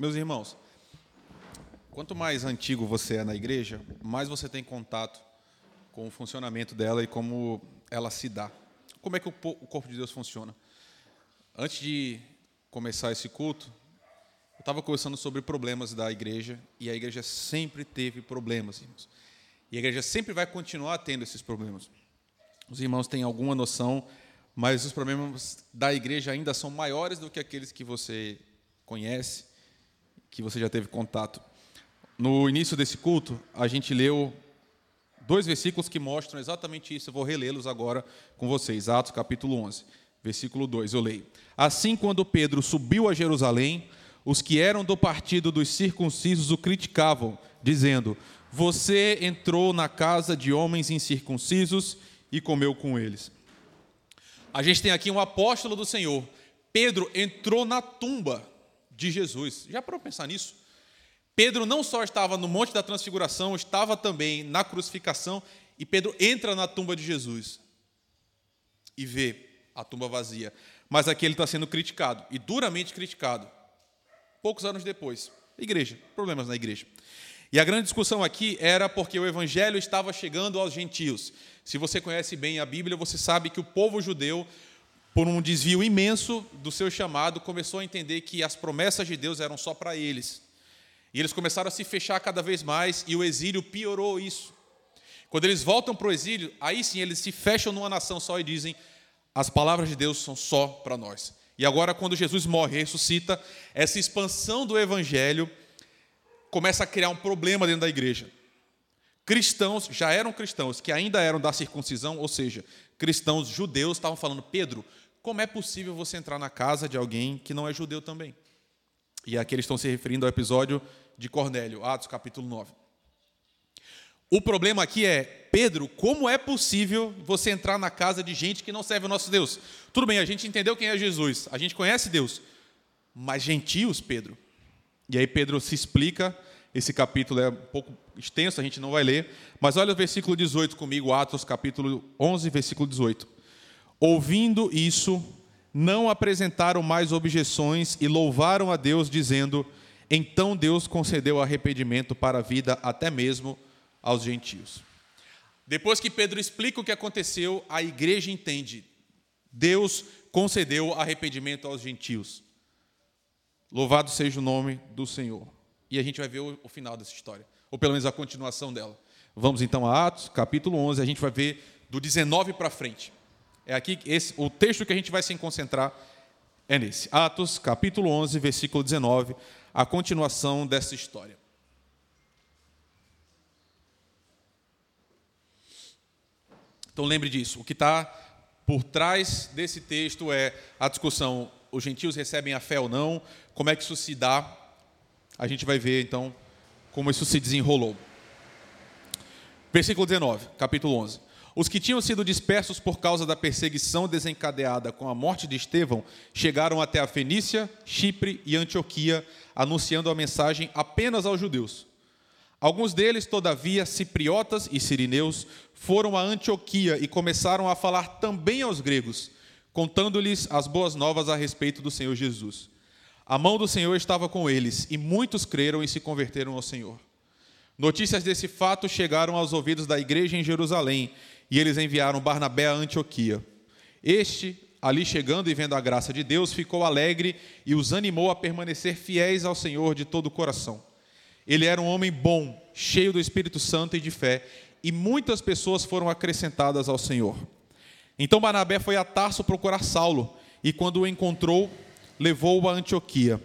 Meus irmãos, quanto mais antigo você é na igreja, mais você tem contato com o funcionamento dela e como ela se dá. Como é que o corpo de Deus funciona? Antes de começar esse culto, eu estava conversando sobre problemas da igreja e a igreja sempre teve problemas, irmãos. E a igreja sempre vai continuar tendo esses problemas. Os irmãos têm alguma noção, mas os problemas da igreja ainda são maiores do que aqueles que você conhece, que você já teve contato. No início desse culto, a gente leu dois versículos que mostram exatamente isso. Eu vou relê-los agora com vocês. Atos capítulo 11, versículo 2. Eu leio. Assim, quando Pedro subiu a Jerusalém, os que eram do partido dos circuncisos o criticavam, dizendo: Você entrou na casa de homens incircuncisos e comeu com eles. A gente tem aqui um apóstolo do Senhor. Pedro entrou na tumba de Jesus. Já para pensar nisso? Pedro não só estava no Monte da Transfiguração, estava também na crucificação, e Pedro entra na tumba de Jesus e vê a tumba vazia. Mas aqui ele está sendo criticado, e duramente criticado. Poucos anos depois, igreja, problemas na igreja. E a grande discussão aqui era porque o evangelho estava chegando aos gentios. Se você conhece bem a Bíblia, você sabe que o povo judeu, por um desvio imenso do seu chamado, começou a entender que as promessas de Deus eram só para eles. E eles começaram a se fechar cada vez mais, e o exílio piorou isso. Quando eles voltam para o exílio, aí sim eles se fecham numa nação só e dizem: as palavras de Deus são só para nós. E agora, quando Jesus morre e ressuscita, essa expansão do evangelho começa a criar um problema dentro da igreja. Cristãos, já eram cristãos, que ainda eram da circuncisão, ou seja, cristãos judeus, estavam falando: Pedro, como é possível você entrar na casa de alguém que não é judeu também? E aqui eles estão se referindo ao episódio de Cornélio, Atos capítulo 9. O problema aqui é, Pedro, como é possível você entrar na casa de gente que não serve o nosso Deus? Tudo bem, a gente entendeu quem é Jesus, a gente conhece Deus, mas gentios, Pedro, e aí Pedro se explica, esse capítulo é um pouco extenso, a gente não vai ler, mas olha o versículo 18 comigo, Atos capítulo 11, versículo 18. Ouvindo isso, não apresentaram mais objeções e louvaram a Deus, dizendo: Então Deus concedeu arrependimento para a vida até mesmo aos gentios. Depois que Pedro explica o que aconteceu, a igreja entende: Deus concedeu arrependimento aos gentios. Louvado seja o nome do Senhor. E a gente vai ver o, final dessa história, ou pelo menos a continuação dela. Vamos então a Atos, capítulo 11, a gente vai ver do 19 para frente. É aqui esse, o texto que a gente vai se concentrar é nesse. Atos, capítulo 11, versículo 19, a continuação dessa história. Então lembre disso. O que está por trás desse texto é a discussão: os gentios recebem a fé ou não? Como é que isso se dá? A gente vai ver então como isso se desenrolou. Versículo 19, capítulo 11. Os que tinham sido dispersos por causa da perseguição desencadeada com a morte de Estevão chegaram até a Fenícia, Chipre e Antioquia, anunciando a mensagem apenas aos judeus. Alguns deles, todavia, cipriotas e sirineus, foram a Antioquia e começaram a falar também aos gregos, contando-lhes as boas novas a respeito do Senhor Jesus. A mão do Senhor estava com eles, e muitos creram e se converteram ao Senhor. Notícias desse fato chegaram aos ouvidos da igreja em Jerusalém, e eles enviaram Barnabé a Antioquia. Este, ali chegando e vendo a graça de Deus, ficou alegre e os animou a permanecer fiéis ao Senhor de todo o coração. Ele era um homem bom, cheio do Espírito Santo e de fé, e muitas pessoas foram acrescentadas ao Senhor. Então Barnabé foi a Tarso procurar Saulo, e quando o encontrou, levou-o a Antioquia.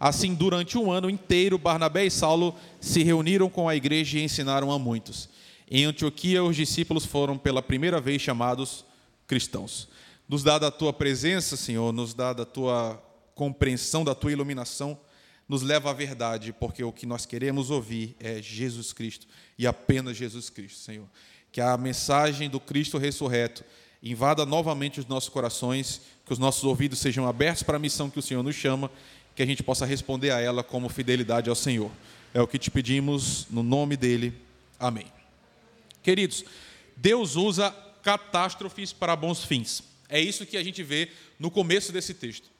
Assim, durante um ano inteiro, Barnabé e Saulo se reuniram com a igreja e ensinaram a muitos. Em Antioquia, os discípulos foram pela primeira vez chamados cristãos. Nos dá da tua presença, Senhor, nos dá da tua compreensão, da tua iluminação, nos leva à verdade, porque o que nós queremos ouvir é Jesus Cristo e apenas Jesus Cristo, Senhor. Que a mensagem do Cristo ressurreto invada novamente os nossos corações, que os nossos ouvidos sejam abertos para a missão que o Senhor nos chama, que a gente possa responder a ela como fidelidade ao Senhor. É o que te pedimos no nome dele. Amém. Queridos, Deus usa catástrofes para bons fins. É isso que a gente vê no começo desse texto.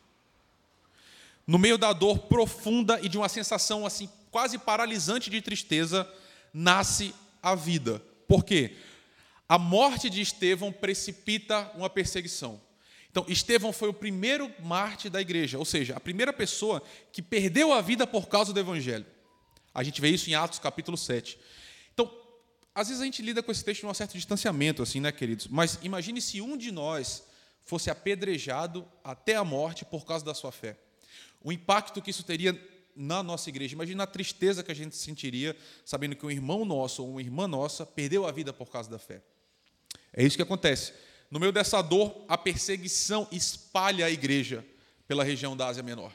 no meio da dor profunda e de uma sensação assim quase paralisante de tristeza, nasce a vida. Por quê? A morte de Estevão precipita uma perseguição. Então, Estevão foi o primeiro mártir da igreja, ou seja, a primeira pessoa que perdeu a vida por causa do evangelho. A gente vê isso em Atos capítulo 7. Às vezes a gente lida com esse texto de um certo distanciamento, assim, né, queridos? Mas imagine se um de nós fosse apedrejado até a morte por causa da sua fé. O impacto que isso teria na nossa igreja. Imagina a tristeza que a gente sentiria sabendo que um irmão nosso ou uma irmã nossa perdeu a vida por causa da fé. É isso que acontece. No meio dessa dor, a perseguição espalha a igreja pela região da Ásia Menor.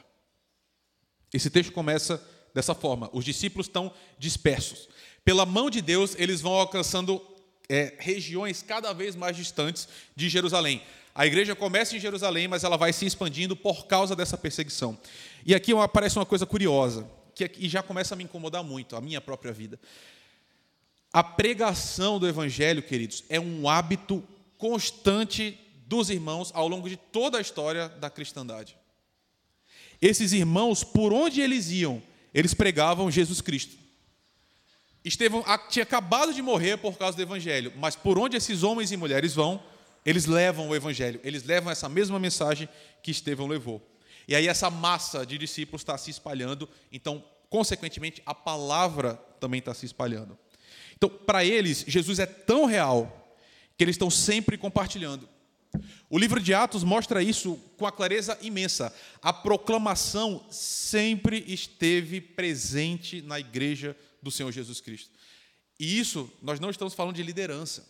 Esse texto começa dessa forma: os discípulos estão dispersos. Pela mão de Deus, eles vão alcançando é, regiões cada vez mais distantes de Jerusalém. A igreja começa em Jerusalém, mas ela vai se expandindo por causa dessa perseguição. E aqui aparece uma coisa curiosa, que e já começa a me incomodar muito, a minha própria vida. A pregação do evangelho, queridos, é um hábito constante dos irmãos ao longo de toda a história da cristandade. Esses irmãos, por onde eles iam, eles pregavam Jesus Cristo. Estevão tinha acabado de morrer por causa do evangelho, mas por onde esses homens e mulheres vão, eles levam o evangelho, eles levam essa mesma mensagem que Estevão levou. E aí essa massa de discípulos está se espalhando, então, consequentemente, a palavra também está se espalhando. Então, para eles, Jesus é tão real que eles estão sempre compartilhando. O livro de Atos mostra isso com a clareza imensa. A proclamação sempre esteve presente na igreja do Senhor Jesus Cristo. E isso, nós não estamos falando de liderança.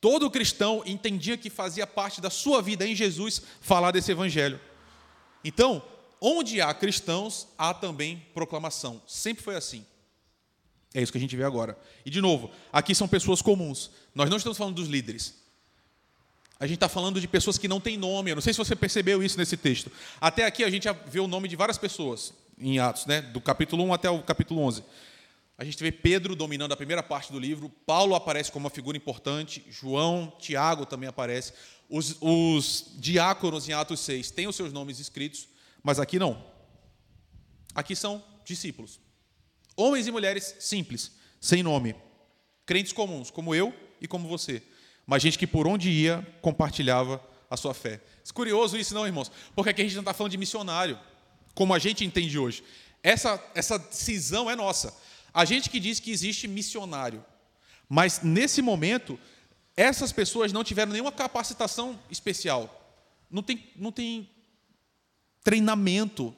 Todo cristão entendia que fazia parte da sua vida em Jesus falar desse evangelho. Então, onde há cristãos, há também proclamação. Sempre foi assim. É isso que a gente vê agora. E, de novo, aqui são pessoas comuns. Nós não estamos falando dos líderes. A gente está falando de pessoas que não têm nome. Eu não sei se você percebeu isso nesse texto. Até aqui a gente vê o nome de várias pessoas em Atos, né? do capítulo 1 até o capítulo 11. A gente vê Pedro dominando a primeira parte do livro, Paulo aparece como uma figura importante, João, Tiago também aparece. Os, os diáconos em Atos 6 têm os seus nomes escritos, mas aqui não. Aqui são discípulos. Homens e mulheres simples, sem nome. Crentes comuns, como eu e como você. Mas gente que por onde ia compartilhava a sua fé. É curioso isso, não, irmãos? Porque aqui a gente não está falando de missionário, como a gente entende hoje. Essa, essa cisão é nossa. A gente que diz que existe missionário. Mas nesse momento, essas pessoas não tiveram nenhuma capacitação especial. Não tem, não tem treinamento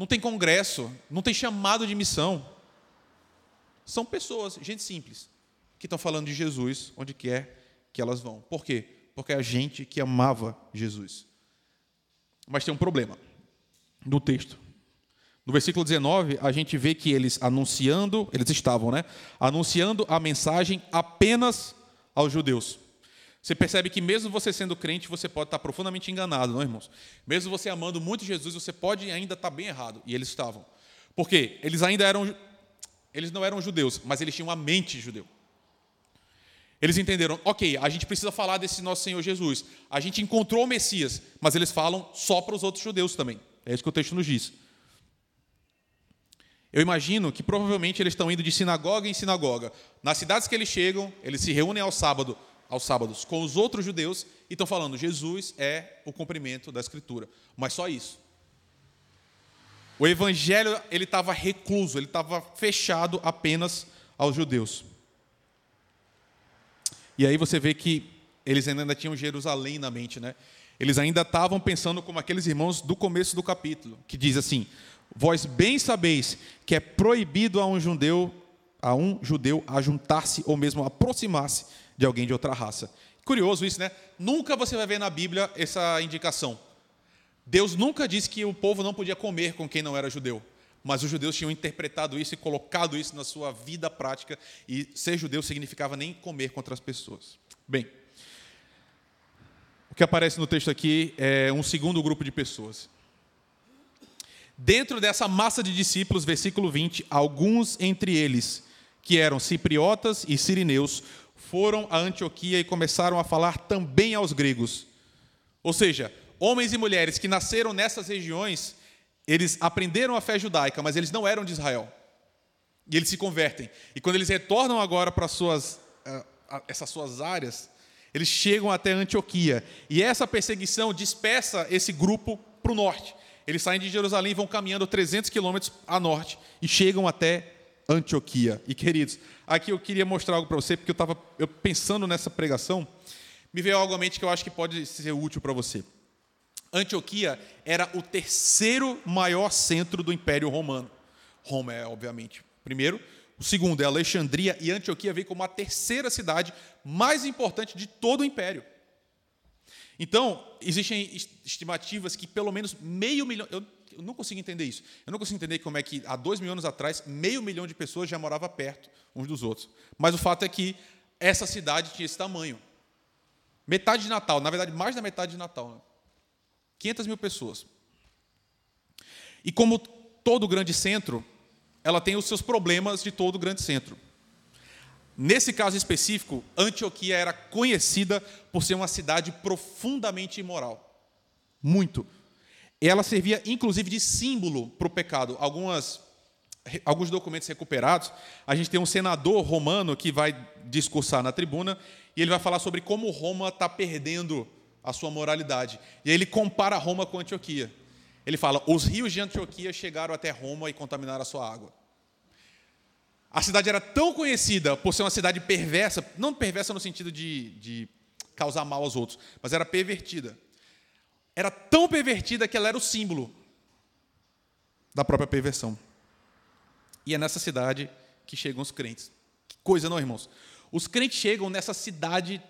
não tem congresso, não tem chamado de missão. São pessoas, gente simples, que estão falando de Jesus onde quer que elas vão. Por quê? Porque é a gente que amava Jesus. Mas tem um problema no texto. No versículo 19, a gente vê que eles anunciando, eles estavam, né? Anunciando a mensagem apenas aos judeus. Você percebe que mesmo você sendo crente, você pode estar profundamente enganado, não, irmãos? Mesmo você amando muito Jesus, você pode ainda estar bem errado. E eles estavam. Por quê? Eles ainda eram. Eles não eram judeus, mas eles tinham a mente judeu. Eles entenderam, ok, a gente precisa falar desse nosso Senhor Jesus. A gente encontrou o Messias, mas eles falam só para os outros judeus também. É isso que o texto nos diz. Eu imagino que provavelmente eles estão indo de sinagoga em sinagoga. Nas cidades que eles chegam, eles se reúnem ao sábado aos sábados com os outros judeus e estão falando: Jesus é o cumprimento da Escritura. Mas só isso. O evangelho ele estava recluso, ele estava fechado apenas aos judeus. E aí você vê que eles ainda tinham Jerusalém na mente, né? Eles ainda estavam pensando como aqueles irmãos do começo do capítulo, que diz assim: Vós bem sabeis que é proibido a um judeu, a um judeu ajuntar-se ou mesmo aproximar-se de alguém de outra raça. Curioso isso, né? Nunca você vai ver na Bíblia essa indicação. Deus nunca disse que o povo não podia comer com quem não era judeu. Mas os judeus tinham interpretado isso e colocado isso na sua vida prática, e ser judeu significava nem comer com outras pessoas. Bem, o que aparece no texto aqui é um segundo grupo de pessoas. Dentro dessa massa de discípulos, versículo 20, alguns entre eles, que eram cipriotas e sirineus, foram a Antioquia e começaram a falar também aos gregos. Ou seja, homens e mulheres que nasceram nessas regiões, eles aprenderam a fé judaica, mas eles não eram de Israel. E eles se convertem. E quando eles retornam agora para suas, uh, essas suas áreas, eles chegam até Antioquia. E essa perseguição dispersa esse grupo para o norte. Eles saem de Jerusalém e vão caminhando 300 quilômetros a norte e chegam até Antioquia. E queridos, aqui eu queria mostrar algo para você, porque eu estava pensando nessa pregação, me veio algo à mente que eu acho que pode ser útil para você. Antioquia era o terceiro maior centro do Império Romano. Roma é, obviamente, primeiro. O segundo é Alexandria, e Antioquia veio como a terceira cidade mais importante de todo o Império. Então, existem estimativas que pelo menos meio milhão. Eu, eu não consigo entender isso. Eu não consigo entender como é que há dois mil anos atrás, meio milhão de pessoas já morava perto uns dos outros. Mas o fato é que essa cidade tinha esse tamanho. Metade de Natal, na verdade, mais da metade de Natal. Né? 500 mil pessoas. E como todo grande centro, ela tem os seus problemas de todo grande centro. Nesse caso específico, Antioquia era conhecida por ser uma cidade profundamente imoral. Muito. Ela servia, inclusive, de símbolo para o pecado. Algumas, alguns documentos recuperados, a gente tem um senador romano que vai discursar na tribuna e ele vai falar sobre como Roma está perdendo a sua moralidade. E aí ele compara Roma com Antioquia. Ele fala: os rios de Antioquia chegaram até Roma e contaminaram a sua água. A cidade era tão conhecida por ser uma cidade perversa, não perversa no sentido de, de causar mal aos outros, mas era pervertida. Era tão pervertida que ela era o símbolo da própria perversão. E é nessa cidade que chegam os crentes. Que coisa, não, irmãos? Os crentes chegam nessa cidade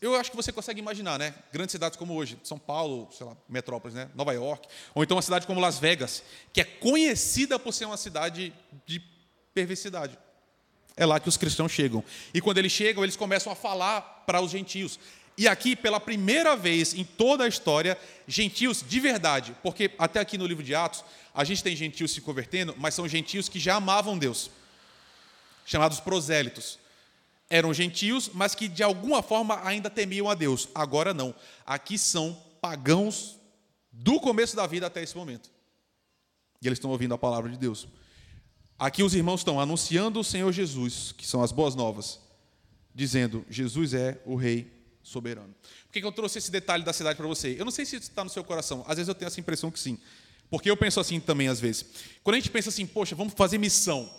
eu acho que você consegue imaginar, né? Grandes cidades como hoje, São Paulo, sei lá, metrópolis, né? Nova York, ou então uma cidade como Las Vegas, que é conhecida por ser uma cidade de perversidade. É lá que os cristãos chegam. E quando eles chegam, eles começam a falar para os gentios. E aqui, pela primeira vez em toda a história, gentios de verdade, porque até aqui no livro de Atos, a gente tem gentios se convertendo, mas são gentios que já amavam Deus, chamados prosélitos eram gentios, mas que de alguma forma ainda temiam a Deus. Agora não. Aqui são pagãos do começo da vida até esse momento. E eles estão ouvindo a palavra de Deus. Aqui os irmãos estão anunciando o Senhor Jesus, que são as boas novas, dizendo: Jesus é o Rei soberano. Por que eu trouxe esse detalhe da cidade para você? Eu não sei se está no seu coração, às vezes eu tenho essa impressão que sim. Porque eu penso assim também, às vezes. Quando a gente pensa assim, poxa, vamos fazer missão,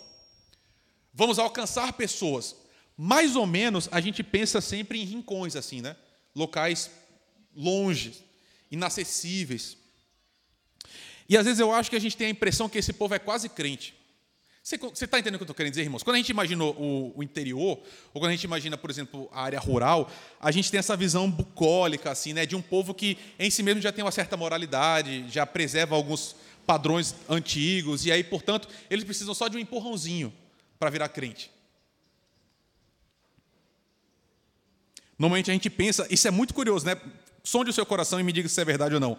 vamos alcançar pessoas, mais ou menos a gente pensa sempre em rincões assim, né? Locais longe, inacessíveis. E às vezes eu acho que a gente tem a impressão que esse povo é quase crente. Você está entendendo o que eu estou querendo dizer, irmãos? Quando a gente imagina o, o, interior, ou quando a gente imagina, por exemplo, a área rural, a gente tem essa visão bucólica, assim, né, de um povo que em si mesmo já tem uma certa moralidade, já preserva alguns padrões antigos, e aí, portanto, eles precisam só de um empurrãozinho para virar crente. Normalmente a gente pensa, isso é muito curioso, né? Sonde o seu coração e me diga se é verdade ou não.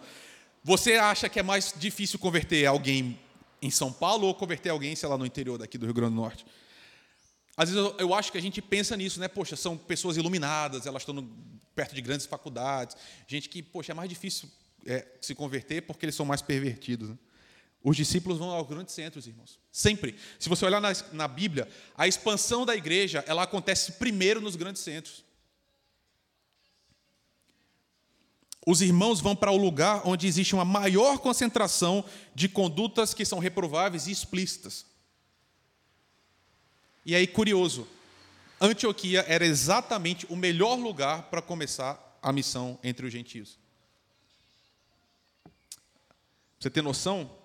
Você acha que é mais difícil converter alguém em São Paulo ou converter alguém, sei lá, no interior daqui do Rio Grande do Norte? Às vezes eu, eu acho que a gente pensa nisso, né? Poxa, são pessoas iluminadas, elas estão perto de grandes faculdades, gente que, poxa, é mais difícil é, se converter porque eles são mais pervertidos. Né? Os discípulos vão aos grandes centros, irmãos. Sempre. Se você olhar na, na Bíblia, a expansão da igreja ela acontece primeiro nos grandes centros. Os irmãos vão para o lugar onde existe uma maior concentração de condutas que são reprováveis e explícitas. E aí, curioso, Antioquia era exatamente o melhor lugar para começar a missão entre os gentios. Você tem noção?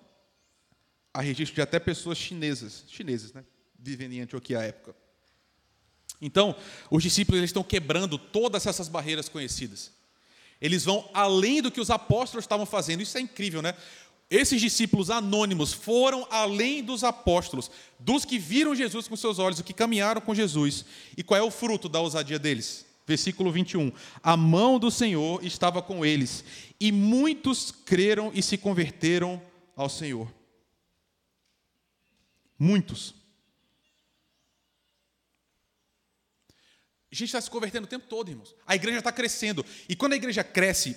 Há registro de até pessoas chinesas, chinesas, né? Vivendo em Antioquia à época. Então, os discípulos eles estão quebrando todas essas barreiras conhecidas. Eles vão além do que os apóstolos estavam fazendo. Isso é incrível, né? Esses discípulos anônimos foram além dos apóstolos, dos que viram Jesus com seus olhos, os que caminharam com Jesus. E qual é o fruto da ousadia deles? Versículo 21. A mão do Senhor estava com eles, e muitos creram e se converteram ao Senhor. Muitos. A gente está se convertendo o tempo todo, irmãos. A igreja está crescendo. E quando a igreja cresce,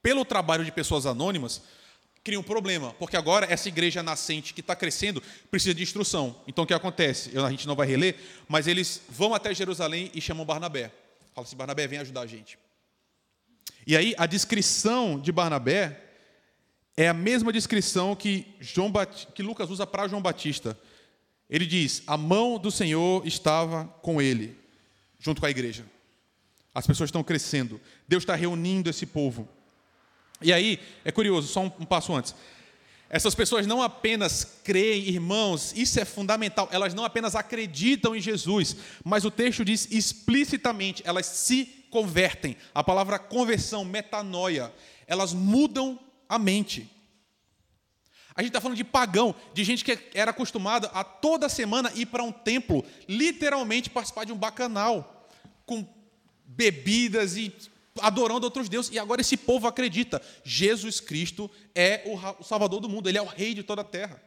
pelo trabalho de pessoas anônimas, cria um problema, porque agora essa igreja nascente que está crescendo precisa de instrução. Então o que acontece? Eu, a gente não vai reler, mas eles vão até Jerusalém e chamam Barnabé. Fala assim: Barnabé, vem ajudar a gente. E aí a descrição de Barnabé é a mesma descrição que, João Bat... que Lucas usa para João Batista. Ele diz: a mão do Senhor estava com ele, junto com a igreja. As pessoas estão crescendo, Deus está reunindo esse povo. E aí, é curioso, só um, um passo antes. Essas pessoas não apenas creem, irmãos, isso é fundamental, elas não apenas acreditam em Jesus, mas o texto diz explicitamente, elas se convertem. A palavra conversão, metanoia, elas mudam a mente. A gente está falando de pagão, de gente que era acostumada a toda semana ir para um templo, literalmente participar de um bacanal, com bebidas e adorando outros deuses. E agora esse povo acredita: Jesus Cristo é o Salvador do mundo, ele é o rei de toda a terra.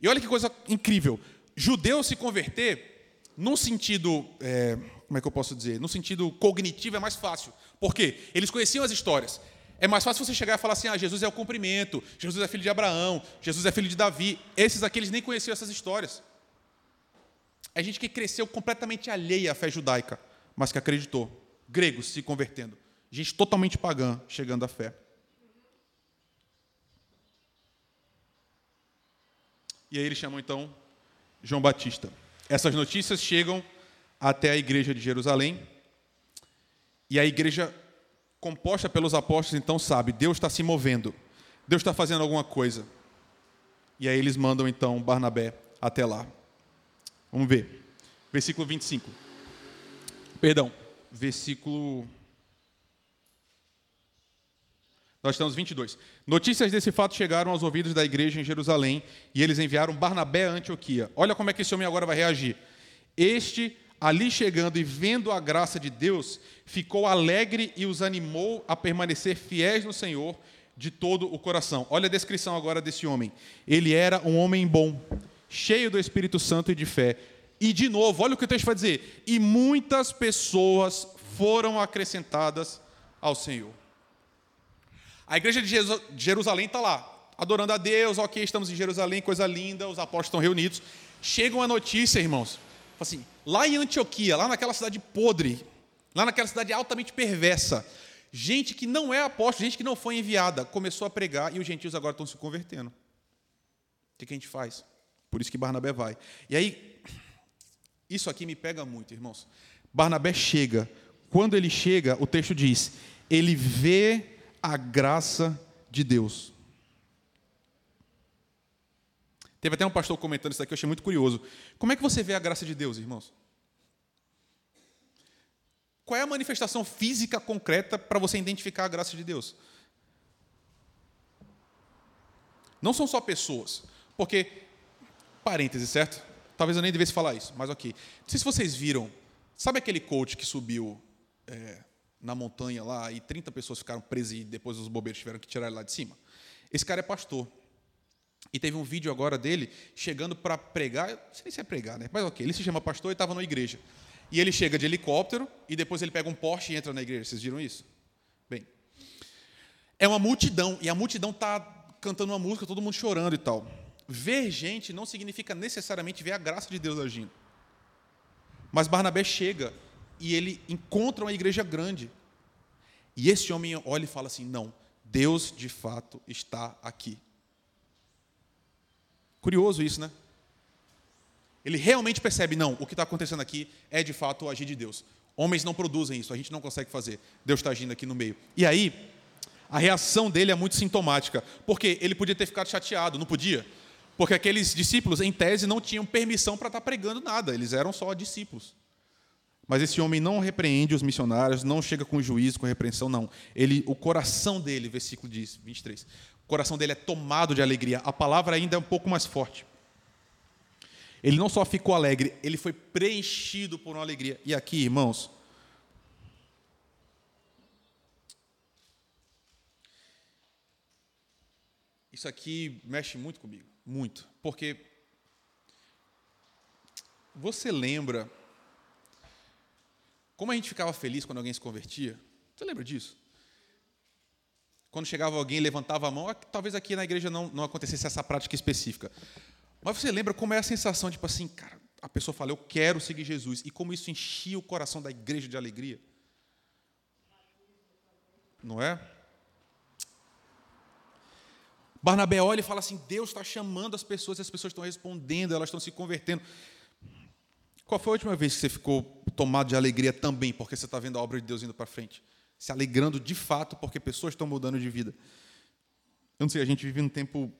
E olha que coisa incrível: judeu se converter, num sentido, é, como é que eu posso dizer? No sentido cognitivo é mais fácil. Por quê? Eles conheciam as histórias. É mais fácil você chegar e falar assim: ah, Jesus é o cumprimento, Jesus é filho de Abraão, Jesus é filho de Davi. Esses aqui eles nem conheciam essas histórias. É gente que cresceu completamente alheia à fé judaica, mas que acreditou. Gregos se convertendo. Gente totalmente pagã chegando à fé. E aí eles chamam então João Batista. Essas notícias chegam até a igreja de Jerusalém. E a igreja, composta pelos apóstolos, então sabe: Deus está se movendo, Deus está fazendo alguma coisa. E aí eles mandam então Barnabé até lá. Vamos ver. Versículo 25. Perdão, versículo Nós estamos 22. Notícias desse fato chegaram aos ouvidos da igreja em Jerusalém e eles enviaram Barnabé a Antioquia. Olha como é que esse homem agora vai reagir. Este, ali chegando e vendo a graça de Deus, ficou alegre e os animou a permanecer fiéis no Senhor de todo o coração. Olha a descrição agora desse homem. Ele era um homem bom, cheio do Espírito Santo e de fé. E de novo, olha o que o texto vai dizer: e muitas pessoas foram acrescentadas ao Senhor. A igreja de Jerusalém está lá, adorando a Deus, ok, estamos em Jerusalém, coisa linda, os apóstolos estão reunidos. Chega uma notícia, irmãos, assim, lá em Antioquia, lá naquela cidade podre, lá naquela cidade altamente perversa, gente que não é apóstolo, gente que não foi enviada, começou a pregar e os gentios agora estão se convertendo. O que a gente faz? Por isso que Barnabé vai. E aí, isso aqui me pega muito, irmãos. Barnabé chega. Quando ele chega, o texto diz: ele vê a graça de Deus. Teve até um pastor comentando isso aqui, eu achei muito curioso. Como é que você vê a graça de Deus, irmãos? Qual é a manifestação física concreta para você identificar a graça de Deus? Não são só pessoas, porque, parêntese, certo? Talvez eu nem devesse falar isso, mas ok. Não sei se vocês viram, sabe aquele coach que subiu é, na montanha lá e 30 pessoas ficaram presas e depois os bobeiros tiveram que tirar ele lá de cima. Esse cara é pastor. E teve um vídeo agora dele chegando para pregar, não sei se é pregar, né? Mas ok, ele se chama pastor e estava na igreja. E ele chega de helicóptero e depois ele pega um Porsche e entra na igreja. Vocês viram isso? Bem, é uma multidão e a multidão está cantando uma música, todo mundo chorando e tal. Ver gente não significa necessariamente ver a graça de Deus agindo. Mas Barnabé chega e ele encontra uma igreja grande. E esse homem olha e fala assim: não, Deus de fato está aqui. Curioso isso, né? Ele realmente percebe: não, o que está acontecendo aqui é de fato o agir de Deus. Homens não produzem isso, a gente não consegue fazer. Deus está agindo aqui no meio. E aí, a reação dele é muito sintomática, porque ele podia ter ficado chateado, não podia? Porque aqueles discípulos, em tese, não tinham permissão para estar tá pregando nada, eles eram só discípulos. Mas esse homem não repreende os missionários, não chega com juízo, com repreensão, não. Ele, o coração dele, versículo diz, 23, o coração dele é tomado de alegria. A palavra ainda é um pouco mais forte. Ele não só ficou alegre, ele foi preenchido por uma alegria. E aqui, irmãos, isso aqui mexe muito comigo, muito, porque você lembra como a gente ficava feliz quando alguém se convertia? Você lembra disso? Quando chegava alguém levantava a mão, talvez aqui na igreja não, não acontecesse essa prática específica. Mas você lembra como é a sensação, tipo assim, cara, a pessoa fala, eu quero seguir Jesus, e como isso enchia o coração da igreja de alegria? Não é? Barnabé olha e fala assim: Deus está chamando as pessoas, as pessoas estão respondendo, elas estão se convertendo. Qual foi a última vez que você ficou tomado de alegria também, porque você está vendo a obra de Deus indo para frente? Se alegrando de fato, porque pessoas estão mudando de vida. Eu não sei, a gente vive num tempo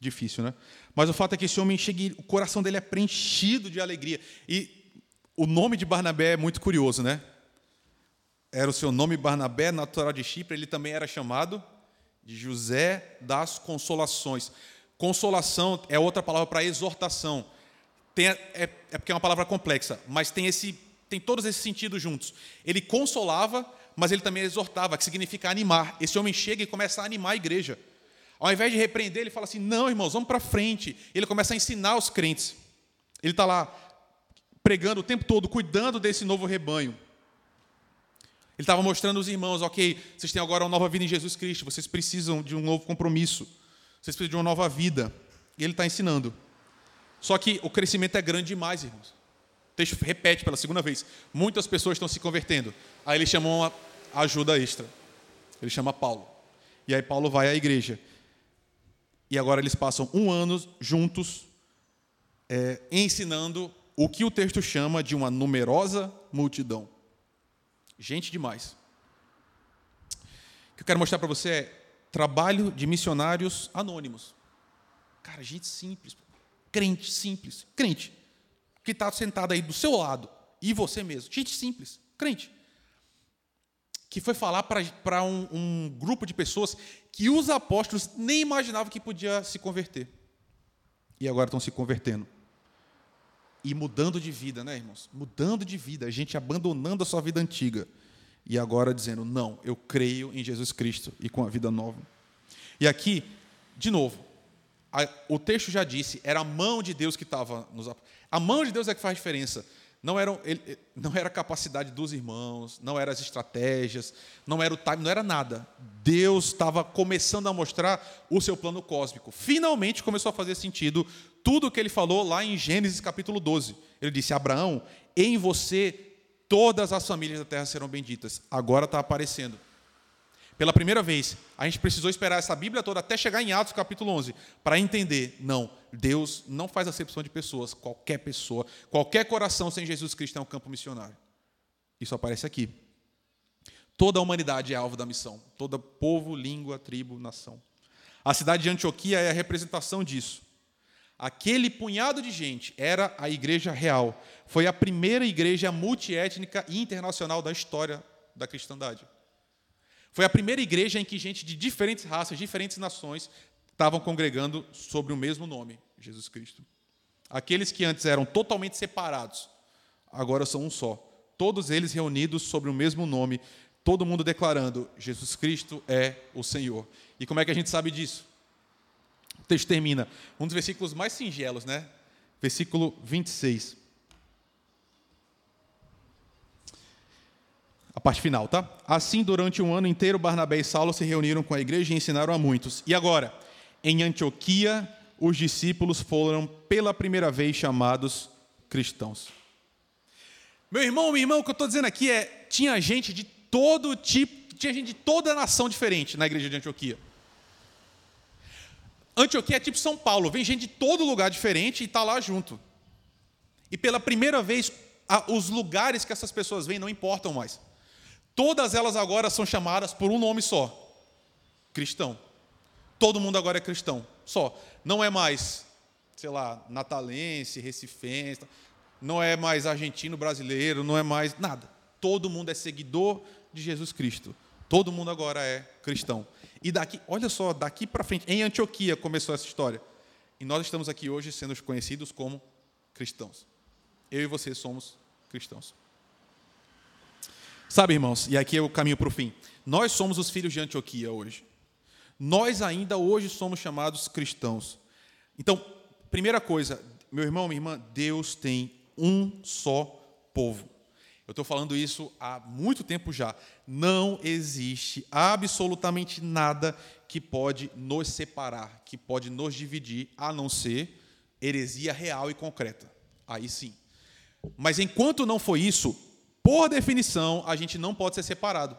difícil, né? Mas o fato é que esse homem chega o coração dele é preenchido de alegria. E o nome de Barnabé é muito curioso, né? Era o seu nome Barnabé, natural de Chipre, ele também era chamado de José das Consolações. Consolação é outra palavra para exortação. Tem, é, é porque é uma palavra complexa, mas tem, esse, tem todos esses sentidos juntos. Ele consolava, mas ele também exortava, que significa animar. Esse homem chega e começa a animar a igreja. Ao invés de repreender, ele fala assim: não, irmãos, vamos para frente. Ele começa a ensinar os crentes. Ele está lá pregando o tempo todo, cuidando desse novo rebanho. Ele estava mostrando aos irmãos, ok, vocês têm agora uma nova vida em Jesus Cristo, vocês precisam de um novo compromisso, vocês precisam de uma nova vida. E ele está ensinando. Só que o crescimento é grande demais, irmãos. O texto repete pela segunda vez. Muitas pessoas estão se convertendo. Aí ele chama uma ajuda extra. Ele chama Paulo. E aí Paulo vai à igreja. E agora eles passam um ano juntos, é, ensinando o que o texto chama de uma numerosa multidão. Gente demais. O que eu quero mostrar para você é trabalho de missionários anônimos. Cara, gente simples, crente simples, crente, que está sentado aí do seu lado, e você mesmo, gente simples, crente, que foi falar para um, um grupo de pessoas que os apóstolos nem imaginavam que podia se converter. E agora estão se convertendo e mudando de vida, né, irmãos? Mudando de vida, a gente abandonando a sua vida antiga e agora dizendo: "Não, eu creio em Jesus Cristo e com a vida nova". E aqui, de novo, a, o texto já disse, era a mão de Deus que estava nos A mão de Deus é que faz diferença. Não era, ele, não era a capacidade dos irmãos, não eram as estratégias, não era o time, não era nada. Deus estava começando a mostrar o seu plano cósmico. Finalmente começou a fazer sentido tudo o que ele falou lá em Gênesis capítulo 12. Ele disse: Abraão, em você todas as famílias da terra serão benditas. Agora está aparecendo. Pela primeira vez, a gente precisou esperar essa Bíblia toda até chegar em Atos capítulo 11 para entender, não, Deus não faz acepção de pessoas, qualquer pessoa, qualquer coração sem Jesus Cristo é um campo missionário. Isso aparece aqui. Toda a humanidade é alvo da missão, todo povo, língua, tribo, nação. A cidade de Antioquia é a representação disso. Aquele punhado de gente era a igreja real. Foi a primeira igreja multiétnica e internacional da história da cristandade. Foi a primeira igreja em que gente de diferentes raças, diferentes nações, estavam congregando sobre o mesmo nome, Jesus Cristo. Aqueles que antes eram totalmente separados, agora são um só. Todos eles reunidos sobre o mesmo nome, todo mundo declarando: Jesus Cristo é o Senhor. E como é que a gente sabe disso? O texto termina, um dos versículos mais singelos, né? Versículo 26. A parte final, tá? Assim, durante um ano inteiro, Barnabé e Saulo se reuniram com a igreja e ensinaram a muitos. E agora, em Antioquia, os discípulos foram pela primeira vez chamados cristãos. Meu irmão, minha irmã, o que eu estou dizendo aqui é: tinha gente de todo tipo, tinha gente de toda nação diferente na igreja de Antioquia. Antioquia é tipo São Paulo, vem gente de todo lugar diferente e está lá junto. E pela primeira vez, os lugares que essas pessoas vêm não importam mais. Todas elas agora são chamadas por um nome só: cristão. Todo mundo agora é cristão, só. Não é mais, sei lá, natalense, recifense, não é mais argentino, brasileiro, não é mais nada. Todo mundo é seguidor de Jesus Cristo. Todo mundo agora é cristão. E daqui, olha só, daqui para frente, em Antioquia começou essa história. E nós estamos aqui hoje sendo conhecidos como cristãos. Eu e você somos cristãos. Sabe, irmãos, e aqui é o caminho para o fim. Nós somos os filhos de Antioquia hoje. Nós ainda hoje somos chamados cristãos. Então, primeira coisa, meu irmão, minha irmã, Deus tem um só povo. Eu estou falando isso há muito tempo já. Não existe absolutamente nada que pode nos separar, que pode nos dividir, a não ser heresia real e concreta. Aí sim. Mas enquanto não foi isso, por definição, a gente não pode ser separado.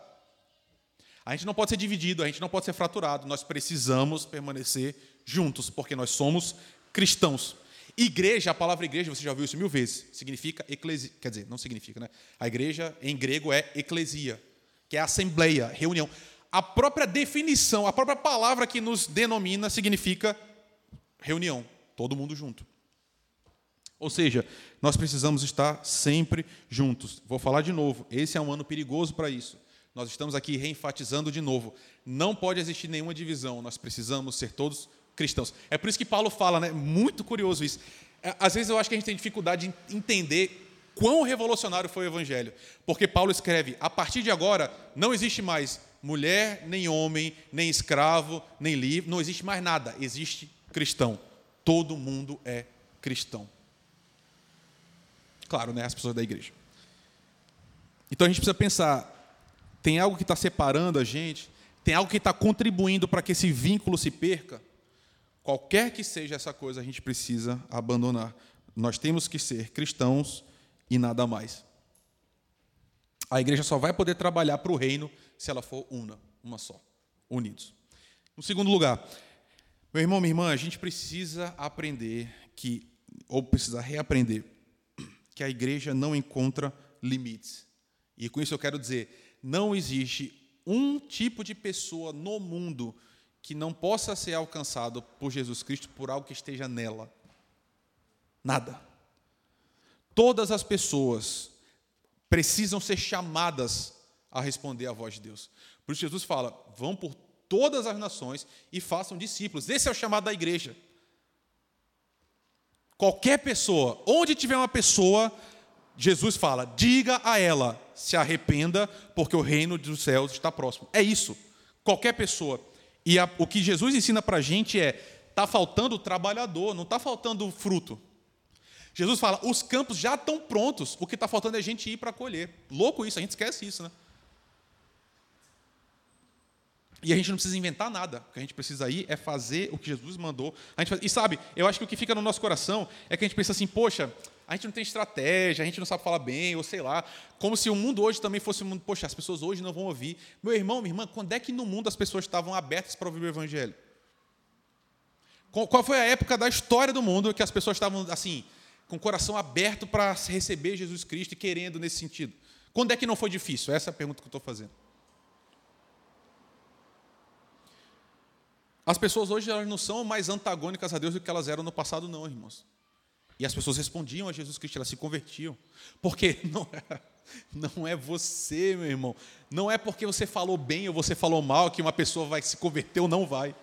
A gente não pode ser dividido, a gente não pode ser fraturado. Nós precisamos permanecer juntos, porque nós somos cristãos. Igreja, a palavra igreja, você já ouviu isso mil vezes, significa eclesia. Quer dizer, não significa, né? A igreja em grego é eclesia, que é assembleia, reunião. A própria definição, a própria palavra que nos denomina significa reunião, todo mundo junto. Ou seja, nós precisamos estar sempre juntos. Vou falar de novo, esse é um ano perigoso para isso. Nós estamos aqui reenfatizando de novo. Não pode existir nenhuma divisão, nós precisamos ser todos cristãos. É por isso que Paulo fala, né? Muito curioso isso. É, às vezes eu acho que a gente tem dificuldade em entender quão revolucionário foi o evangelho. Porque Paulo escreve: a partir de agora não existe mais mulher, nem homem, nem escravo, nem livre, não existe mais nada, existe cristão. Todo mundo é cristão. Claro, né? As pessoas da igreja. Então a gente precisa pensar: tem algo que está separando a gente? Tem algo que está contribuindo para que esse vínculo se perca? Qualquer que seja essa coisa, a gente precisa abandonar. Nós temos que ser cristãos e nada mais. A igreja só vai poder trabalhar para o reino se ela for una, uma só, unidos. No segundo lugar, meu irmão, minha irmã, a gente precisa aprender que, ou precisa reaprender, que a igreja não encontra limites. E com isso eu quero dizer, não existe um tipo de pessoa no mundo que não possa ser alcançado por Jesus Cristo por algo que esteja nela. Nada. Todas as pessoas precisam ser chamadas a responder à voz de Deus. Por isso Jesus fala: vão por todas as nações e façam discípulos. Esse é o chamado da igreja. Qualquer pessoa, onde tiver uma pessoa, Jesus fala: diga a ela, se arrependa, porque o reino dos céus está próximo. É isso. Qualquer pessoa. E a, o que Jesus ensina para a gente é: está faltando trabalhador, não está faltando fruto. Jesus fala: os campos já estão prontos, o que está faltando é a gente ir para colher. Louco isso, a gente esquece isso, né? E a gente não precisa inventar nada. O que a gente precisa ir é fazer o que Jesus mandou. Faz... E sabe, eu acho que o que fica no nosso coração é que a gente pensa assim: poxa, a gente não tem estratégia, a gente não sabe falar bem, ou sei lá. Como se o mundo hoje também fosse um mundo, poxa, as pessoas hoje não vão ouvir. Meu irmão, minha irmã, quando é que no mundo as pessoas estavam abertas para ouvir o Evangelho? Qual foi a época da história do mundo que as pessoas estavam assim, com o coração aberto para receber Jesus Cristo e querendo nesse sentido? Quando é que não foi difícil? Essa é a pergunta que eu estou fazendo. As pessoas hoje elas não são mais antagônicas a Deus do que elas eram no passado, não, irmãos. E as pessoas respondiam a Jesus Cristo, elas se convertiam. Porque não é, não é você, meu irmão. Não é porque você falou bem ou você falou mal que uma pessoa vai se converter ou não vai.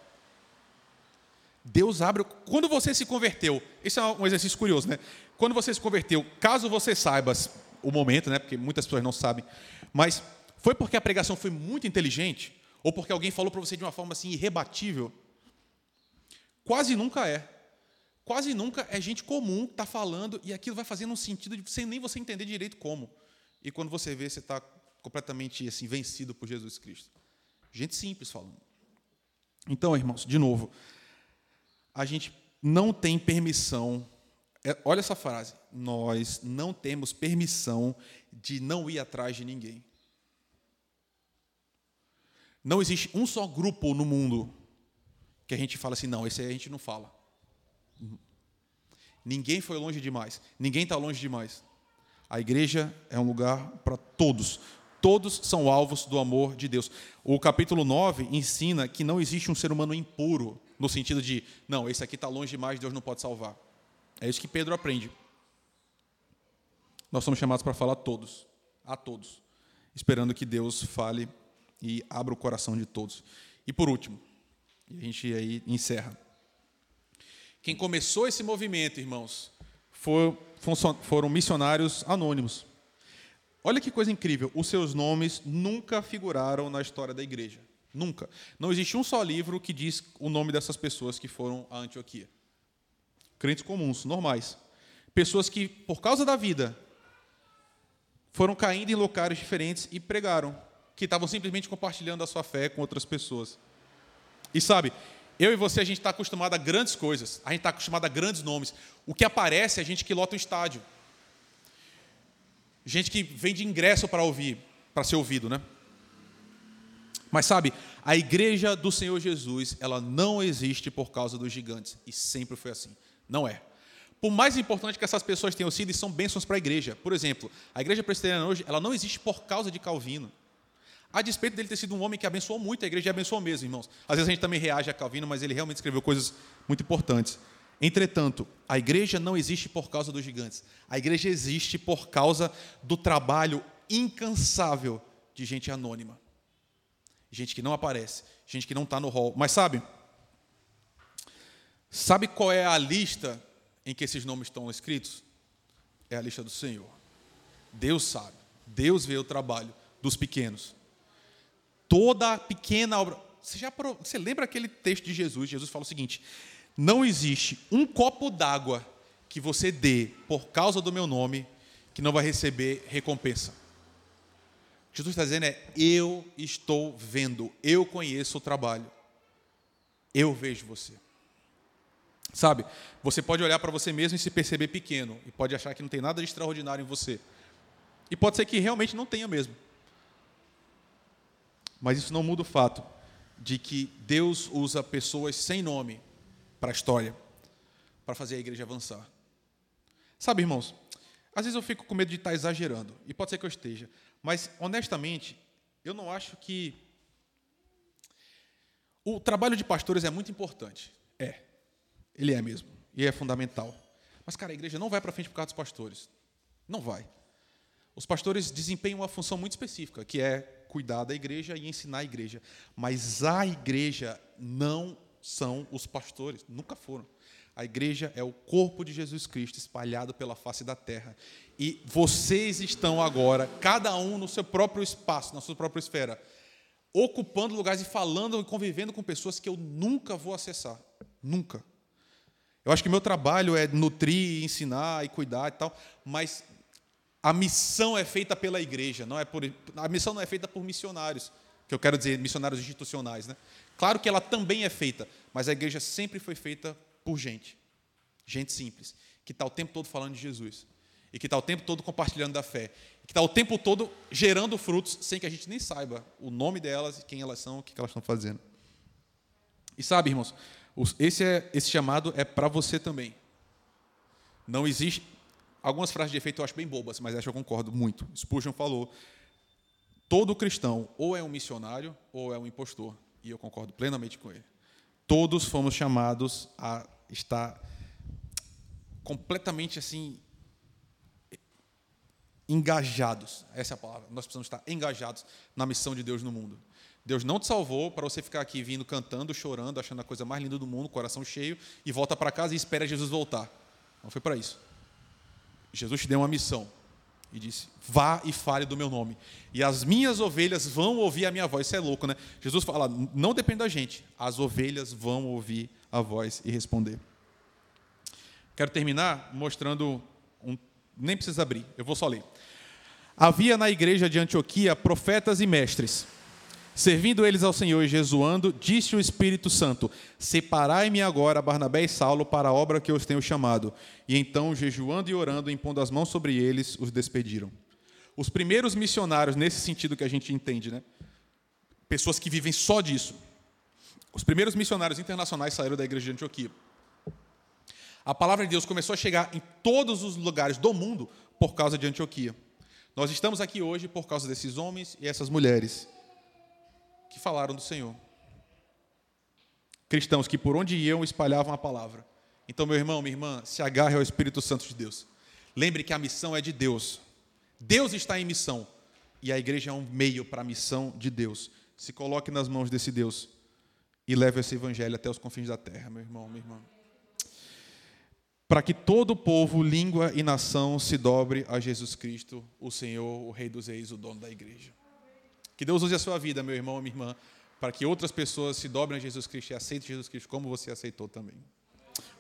Deus abre. Quando você se converteu, esse é um exercício curioso, né? Quando você se converteu, caso você saiba o momento, né? Porque muitas pessoas não sabem, mas foi porque a pregação foi muito inteligente ou porque alguém falou para você de uma forma assim irrebatível? Quase nunca é. Quase nunca é gente comum que está falando e aquilo vai fazendo um sentido de, sem nem você entender direito como. E quando você vê, você está completamente assim vencido por Jesus Cristo. Gente simples falando. Então, irmãos, de novo, a gente não tem permissão. É, olha essa frase. Nós não temos permissão de não ir atrás de ninguém. Não existe um só grupo no mundo que a gente fala assim, não, esse aí a gente não fala. Ninguém foi longe demais. Ninguém está longe demais. A igreja é um lugar para todos. Todos são alvos do amor de Deus. O capítulo 9 ensina que não existe um ser humano impuro, no sentido de, não, esse aqui está longe demais, Deus não pode salvar. É isso que Pedro aprende. Nós somos chamados para falar a todos, a todos, esperando que Deus fale e abra o coração de todos. E por último, a gente aí encerra. Quem começou esse movimento, irmãos, foram missionários anônimos. Olha que coisa incrível, os seus nomes nunca figuraram na história da igreja. Nunca. Não existe um só livro que diz o nome dessas pessoas que foram a Antioquia. Crentes comuns, normais. Pessoas que, por causa da vida, foram caindo em locais diferentes e pregaram, que estavam simplesmente compartilhando a sua fé com outras pessoas. E sabe, eu e você, a gente está acostumado a grandes coisas, a gente está acostumado a grandes nomes. O que aparece é gente que lota o estádio. Gente que vende ingresso para ouvir, para ser ouvido, né? Mas sabe, a igreja do Senhor Jesus, ela não existe por causa dos gigantes. E sempre foi assim. Não é. Por mais importante que essas pessoas tenham sido, e são bênçãos para a igreja. Por exemplo, a igreja presbiteriana hoje, ela não existe por causa de Calvino. A despeito dele ter sido um homem que abençoou muito, a igreja abençoou mesmo, irmãos. Às vezes a gente também reage a Calvino, mas ele realmente escreveu coisas muito importantes. Entretanto, a igreja não existe por causa dos gigantes. A igreja existe por causa do trabalho incansável de gente anônima gente que não aparece, gente que não está no hall. Mas sabe? Sabe qual é a lista em que esses nomes estão escritos? É a lista do Senhor. Deus sabe. Deus vê o trabalho dos pequenos. Toda pequena obra. Você, já, você lembra aquele texto de Jesus? Jesus fala o seguinte: Não existe um copo d'água que você dê por causa do meu nome que não vai receber recompensa. Jesus está dizendo é: eu estou vendo, eu conheço o trabalho, eu vejo você. Sabe, você pode olhar para você mesmo e se perceber pequeno, e pode achar que não tem nada de extraordinário em você. E pode ser que realmente não tenha mesmo. Mas isso não muda o fato de que Deus usa pessoas sem nome para a história, para fazer a igreja avançar. Sabe, irmãos, às vezes eu fico com medo de estar exagerando, e pode ser que eu esteja, mas, honestamente, eu não acho que. O trabalho de pastores é muito importante. É. Ele é mesmo. E é fundamental. Mas, cara, a igreja não vai para frente por causa dos pastores. Não vai. Os pastores desempenham uma função muito específica, que é cuidar da igreja e ensinar a igreja. Mas a igreja não são os pastores, nunca foram. A igreja é o corpo de Jesus Cristo espalhado pela face da terra. E vocês estão agora, cada um no seu próprio espaço, na sua própria esfera, ocupando lugares e falando e convivendo com pessoas que eu nunca vou acessar. Nunca. Eu acho que meu trabalho é nutrir, ensinar e cuidar e tal, mas a missão é feita pela igreja, não é por a missão não é feita por missionários, que eu quero dizer missionários institucionais, né? Claro que ela também é feita, mas a igreja sempre foi feita por gente, gente simples, que está o tempo todo falando de Jesus e que está o tempo todo compartilhando da fé, e que está o tempo todo gerando frutos sem que a gente nem saiba o nome delas, quem elas são, o que elas estão fazendo. E sabe, irmãos, esse, é, esse chamado é para você também. Não existe. Algumas frases de efeito eu acho bem bobas, mas acho que eu concordo muito. Spurgeon falou: todo cristão ou é um missionário ou é um impostor. E eu concordo plenamente com ele. Todos fomos chamados a estar completamente assim engajados. Essa é a palavra. Nós precisamos estar engajados na missão de Deus no mundo. Deus não te salvou para você ficar aqui vindo cantando, chorando, achando a coisa mais linda do mundo, coração cheio, e volta para casa e espera Jesus voltar. Não foi para isso. Jesus te deu uma missão e disse: Vá e fale do meu nome. E as minhas ovelhas vão ouvir a minha voz. Isso é louco, né? Jesus fala: Não depende da gente. As ovelhas vão ouvir a voz e responder. Quero terminar mostrando um. Nem precisa abrir, eu vou só ler. Havia na igreja de Antioquia profetas e mestres. Servindo eles ao Senhor e jesuando, disse o Espírito Santo: Separai-me agora Barnabé e Saulo para a obra que eu os tenho chamado. E então, jejuando e orando, impondo as mãos sobre eles, os despediram. Os primeiros missionários, nesse sentido que a gente entende, né? pessoas que vivem só disso. Os primeiros missionários internacionais saíram da igreja de Antioquia. A palavra de Deus começou a chegar em todos os lugares do mundo por causa de Antioquia. Nós estamos aqui hoje por causa desses homens e essas mulheres que falaram do Senhor. Cristãos que por onde iam espalhavam a palavra. Então, meu irmão, minha irmã, se agarre ao Espírito Santo de Deus. Lembre que a missão é de Deus. Deus está em missão. E a igreja é um meio para a missão de Deus. Se coloque nas mãos desse Deus e leve esse evangelho até os confins da terra, meu irmão, minha irmã para que todo povo, língua e nação se dobre a Jesus Cristo, o Senhor, o Rei dos Reis, o dono da igreja. Que Deus use a sua vida, meu irmão minha irmã, para que outras pessoas se dobrem a Jesus Cristo e aceitem Jesus Cristo como você aceitou também. Vamos